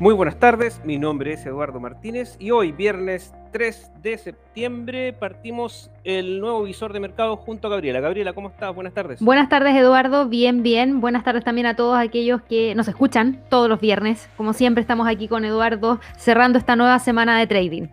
Muy buenas tardes, mi nombre es Eduardo Martínez y hoy, viernes 3 de septiembre, partimos el nuevo visor de mercado junto a Gabriela. Gabriela, ¿cómo estás? Buenas tardes. Buenas tardes, Eduardo. Bien, bien. Buenas tardes también a todos aquellos que nos escuchan todos los viernes. Como siempre, estamos aquí con Eduardo cerrando esta nueva semana de trading.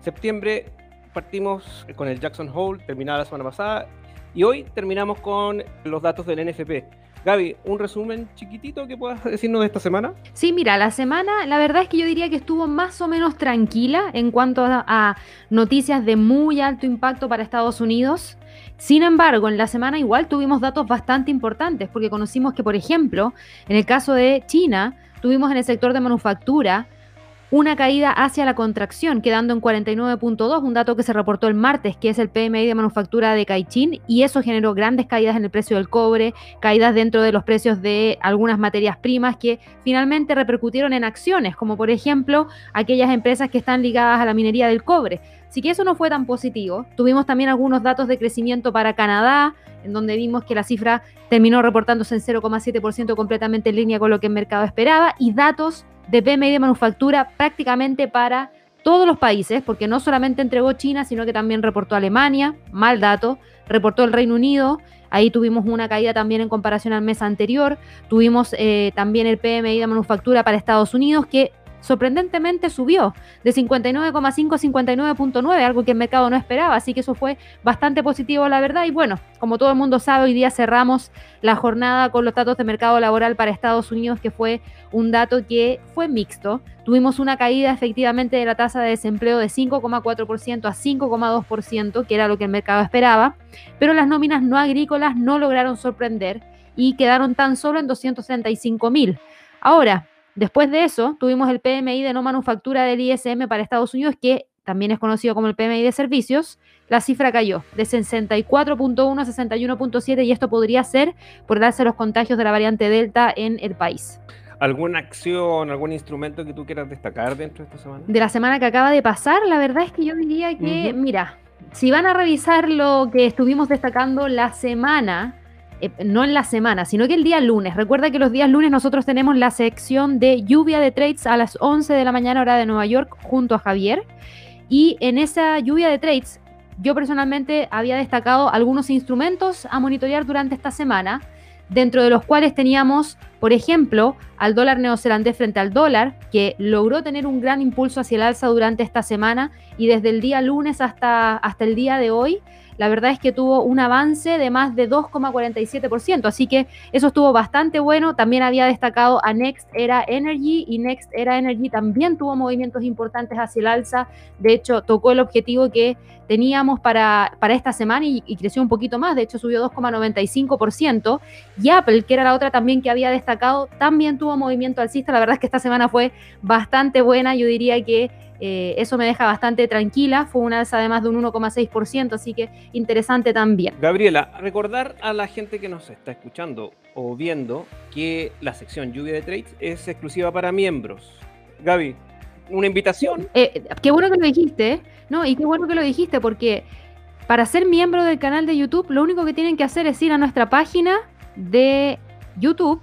Septiembre partimos con el Jackson Hole, terminada la semana pasada, y hoy terminamos con los datos del NFP. Gaby, un resumen chiquitito que puedas decirnos de esta semana. Sí, mira, la semana, la verdad es que yo diría que estuvo más o menos tranquila en cuanto a, noticias de muy alto impacto para Estados Unidos. Sin embargo, en la semana igual tuvimos datos bastante importantes, porque conocimos que, por ejemplo, en el caso de China, tuvimos en el sector de manufactura una caída hacia la contracción, quedando en 49.2, un dato que se reportó el martes, que es el PMI de manufactura de Caixin, y eso generó grandes caídas en el precio del cobre, caídas dentro de los precios de algunas materias primas que finalmente repercutieron en acciones, como por ejemplo aquellas empresas que están ligadas a la minería del cobre. Así que eso no fue tan positivo. Tuvimos también algunos datos de crecimiento para Canadá, en donde vimos que la cifra terminó reportándose en 0,7% completamente en línea con lo que el mercado esperaba, y datos de PMI de manufactura prácticamente para todos los países, porque no solamente entregó China, sino que también reportó Alemania, mal dato, reportó el Reino Unido, ahí tuvimos una caída también en comparación al mes anterior, tuvimos eh, también el PMI de manufactura para Estados Unidos, que sorprendentemente subió de 59,5 a 59,9, algo que el mercado no esperaba, así que eso fue bastante positivo, la verdad. Y bueno, como todo el mundo sabe, hoy día cerramos la jornada con los datos de mercado laboral para Estados Unidos, que fue un dato que fue mixto. Tuvimos una caída efectivamente de la tasa de desempleo de 5,4% a 5,2%, que era lo que el mercado esperaba, pero las nóminas no agrícolas no lograron sorprender y quedaron tan solo en 235 mil. Ahora, Después de eso, tuvimos el PMI de no manufactura del ISM para Estados Unidos, que también es conocido como el PMI de servicios. La cifra cayó de 64.1 a 61.7 y esto podría ser por darse los contagios de la variante Delta en el país. ¿Alguna acción, algún instrumento que tú quieras destacar dentro de esta semana? De la semana que acaba de pasar, la verdad es que yo diría que, mira, si van a revisar lo que estuvimos destacando la semana, eh, no en la semana, sino que el día lunes. Recuerda que los días lunes nosotros tenemos la sección de lluvia de trades a las 11 de la mañana hora de Nueva York junto a Javier. Y en esa lluvia de trades yo personalmente había destacado algunos instrumentos a monitorear durante esta semana, dentro de los cuales teníamos, por ejemplo, al dólar neozelandés frente al dólar, que logró tener un gran impulso hacia el alza durante esta semana y desde el día lunes hasta, hasta el día de hoy la verdad es que tuvo un avance de más de 2,47%, así que eso estuvo bastante bueno. También había destacado a Next Era Energy y Next Era Energy también tuvo movimientos importantes hacia el alza. De hecho, tocó el objetivo que teníamos para, para esta semana y, y creció un poquito más, de hecho subió 2,95%. Y Apple, que era la otra también que había destacado, también tuvo movimiento alcista. La verdad es que esta semana fue bastante buena, yo diría que eh, eso me deja bastante tranquila, fue una alza de más de un 1,6%, así que interesante también. Gabriela, recordar a la gente que nos está escuchando o viendo que la sección lluvia de trades es exclusiva para miembros. Gaby, una invitación. Eh, qué bueno que lo dijiste, ¿no? Y qué bueno que lo dijiste, porque para ser miembro del canal de YouTube, lo único que tienen que hacer es ir a nuestra página de YouTube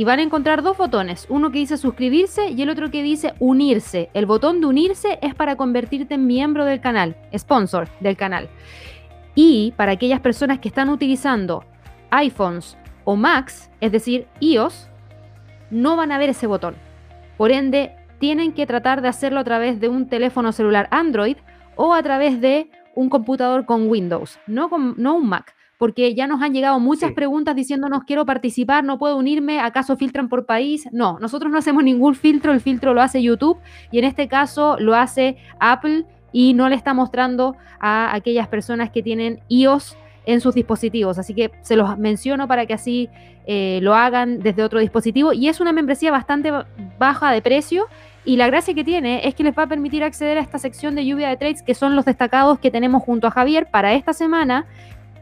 y van a encontrar dos botones, uno que dice suscribirse y el otro que dice unirse. El botón de unirse es para convertirte en miembro del canal, sponsor del canal. Y para aquellas personas que están utilizando iPhones o Macs, es decir, iOS, no van a ver ese botón. Por ende, tienen que tratar de hacerlo a través de un teléfono celular Android o a través de un computador con Windows, no, con, no un Mac porque ya nos han llegado muchas preguntas diciéndonos quiero participar, no puedo unirme, ¿acaso filtran por país? No, nosotros no hacemos ningún filtro, el filtro lo hace YouTube y en este caso lo hace Apple y no le está mostrando a aquellas personas que tienen iOS en sus dispositivos. Así que se los menciono para que así eh, lo hagan desde otro dispositivo. Y es una membresía bastante baja de precio. Y la gracia que tiene es que les va a permitir acceder a esta sección de lluvia de trades, que son los destacados que tenemos junto a Javier para esta semana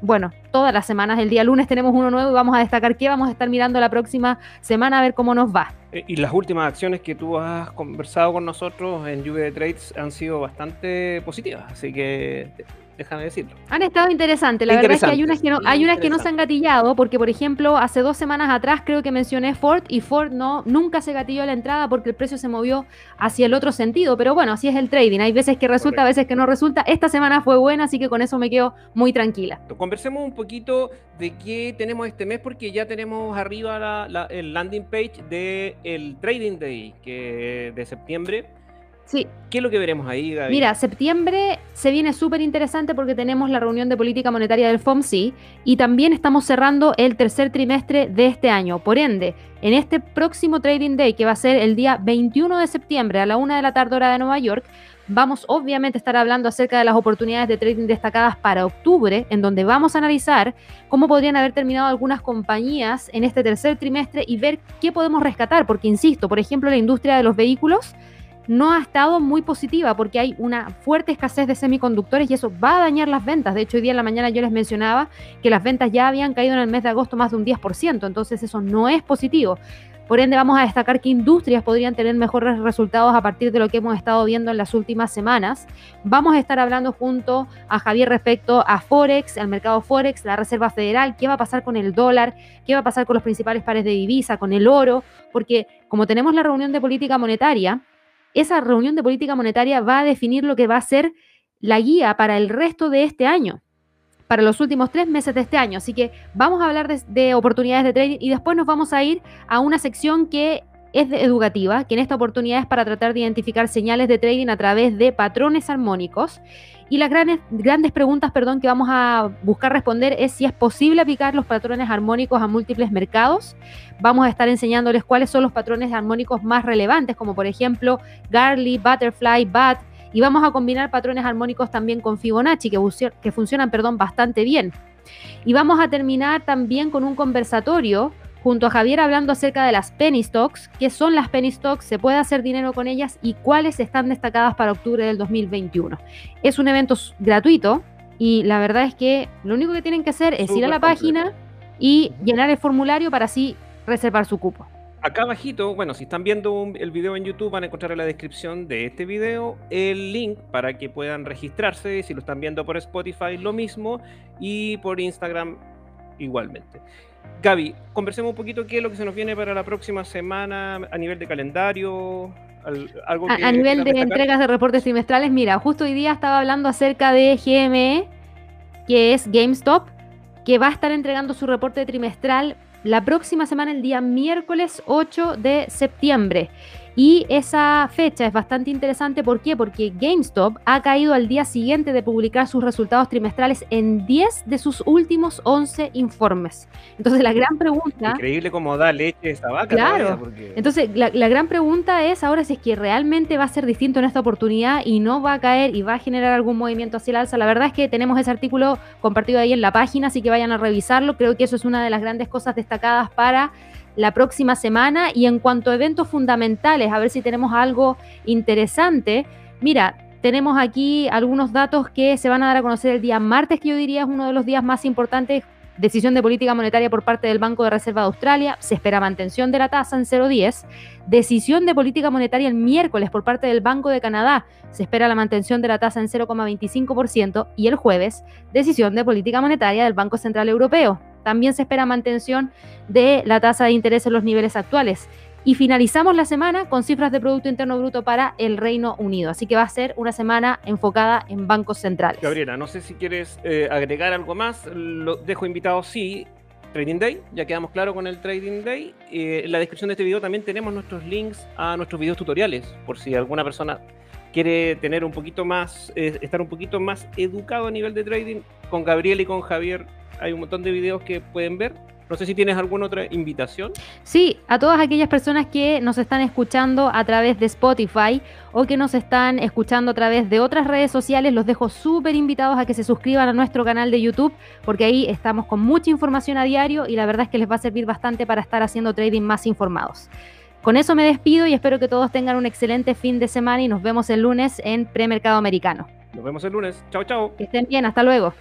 bueno, todas las semanas, el día lunes tenemos uno nuevo y vamos a destacar qué vamos a estar mirando la próxima semana a ver cómo nos va. Eh, y las últimas acciones que tú has conversado con nosotros en Lluvia de Trades han sido bastante positivas, así que déjame decirlo. Han estado interesantes, la verdad es que hay unas que no, hay unas que no se han gatillado, porque por ejemplo, hace dos semanas atrás creo que mencioné Ford y Ford no, nunca se gatilló la entrada porque el precio se movió hacia el otro sentido, pero bueno, así es el trading, hay veces que resulta, a veces que no resulta. Esta semana fue buena, así que con eso me quedo muy tranquila. Conversemos un poquito de qué tenemos este mes, porque ya tenemos arriba el landing page del el Trading Day que de septiembre Sí. ¿Qué es lo que veremos ahí, Gaby? Mira, septiembre se viene súper interesante porque tenemos la reunión de política monetaria del FOMC y también estamos cerrando el tercer trimestre de este año. Por ende, en este próximo Trading Day, que va a ser el día 21 de septiembre a la una de la tarde hora de Nueva York, vamos obviamente a estar hablando acerca de las oportunidades de trading destacadas para octubre, en donde vamos a analizar cómo podrían haber terminado algunas compañías en este tercer trimestre y ver qué podemos rescatar, porque insisto, por ejemplo, la industria de los vehículos no ha estado muy positiva porque hay una fuerte escasez de semiconductores y eso va a dañar las ventas. De hecho, hoy día en la mañana yo les mencionaba que las ventas ya habían caído en el mes de agosto más de un 10%, entonces eso no es positivo. Por ende, vamos a destacar que industrias podrían tener mejores resultados a partir de lo que hemos estado viendo en las últimas semanas. Vamos a estar hablando junto a Javier respecto a Forex, al mercado Forex, la Reserva Federal, qué va a pasar con el dólar, qué va a pasar con los principales pares de divisa, con el oro, porque como tenemos la reunión de política monetaria, esa reunión de política monetaria va a definir lo que va a ser la guía para el resto de este año, para los últimos tres meses de este año. Así que vamos a hablar de, oportunidades de trading y después nos vamos a ir a una sección que es educativa, que en esta oportunidad es para tratar de identificar señales de trading a través de patrones armónicos. Y las grandes, grandes preguntas perdón, que vamos a buscar responder es si es posible aplicar los patrones armónicos a múltiples mercados. Vamos a estar enseñándoles cuáles son los patrones armónicos más relevantes, como por ejemplo Garley, Butterfly, BAT. Y vamos a combinar patrones armónicos también con Fibonacci, que, que funcionan perdón, bastante bien. Y vamos a terminar también con un conversatorio junto a Javier hablando acerca de las penny stocks, qué son las penny stocks, se puede hacer dinero con ellas y cuáles están destacadas para octubre del 2021. Es un evento gratuito y la verdad es que lo único que tienen que hacer es ir a la página y llenar el formulario para así reservar su cupo. Acá abajito, bueno, si están viendo el video en YouTube van a encontrar en la descripción de este video el link para que puedan registrarse, si lo están viendo por Spotify lo mismo y por Instagram igualmente. Gaby, conversemos un poquito qué es lo que se nos viene para la próxima semana a nivel de calendario. Algo a, nivel de entregas de reportes trimestrales, mira, justo hoy día estaba hablando acerca de GME, que es GameStop, que va a estar entregando su reporte trimestral la próxima semana, el día miércoles 8 de septiembre. Y esa fecha es bastante interesante, ¿por qué? Porque GameStop ha caído al día siguiente de publicar sus resultados trimestrales en 10 de sus últimos 11 informes. Entonces la gran pregunta... Increíble cómo da leche esta vaca. Claro. Entonces la, la, gran pregunta es ahora si es que realmente va a ser distinto en esta oportunidad y no va a caer y va a generar algún movimiento hacia el alza. La verdad es que tenemos ese artículo compartido ahí en la página, así que vayan a revisarlo. Creo que eso es una de las grandes cosas destacadas para la próxima semana. Y en cuanto a eventos fundamentales, a ver si tenemos algo interesante. Mira, tenemos aquí algunos datos que se van a dar a conocer el día martes, que yo diría es uno de los días más importantes. Decisión de política monetaria por parte del Banco de Reserva de Australia. Se espera mantención de la tasa en 0,10. Decisión de política monetaria el miércoles por parte del Banco de Canadá. Se espera la mantención de la tasa en 0,25%. Y el jueves, decisión de política monetaria del Banco Central Europeo. También se espera mantención de la tasa de interés en los niveles actuales. Y finalizamos la semana con cifras de Producto Interno Bruto para el Reino Unido. Así que va a ser una semana enfocada en bancos centrales. Gabriela, no sé si quieres eh, agregar algo más. Lo dejo invitado, sí. Trading Day, ya quedamos claros con el Trading Day. Eh, en la descripción de este video también tenemos nuestros links a nuestros videos tutoriales, por si alguna persona quiere tener un poquito más, eh, estar un poquito más educado a nivel de trading. Con Gabriel y con Javier hay un montón de videos que pueden ver. No sé si tienes alguna otra invitación. Sí, a todas aquellas personas que nos están escuchando a través de Spotify o que nos están escuchando a través de otras redes sociales, los dejo súper invitados a que se suscriban a nuestro canal de YouTube porque ahí estamos con mucha información a diario y la verdad es que les va a servir bastante para estar haciendo trading más informados. Con eso me despido y espero que todos tengan un excelente fin de semana y nos vemos el lunes en Premercado Americano. Nos vemos el lunes. Chao, chao. Que estén bien, hasta luego.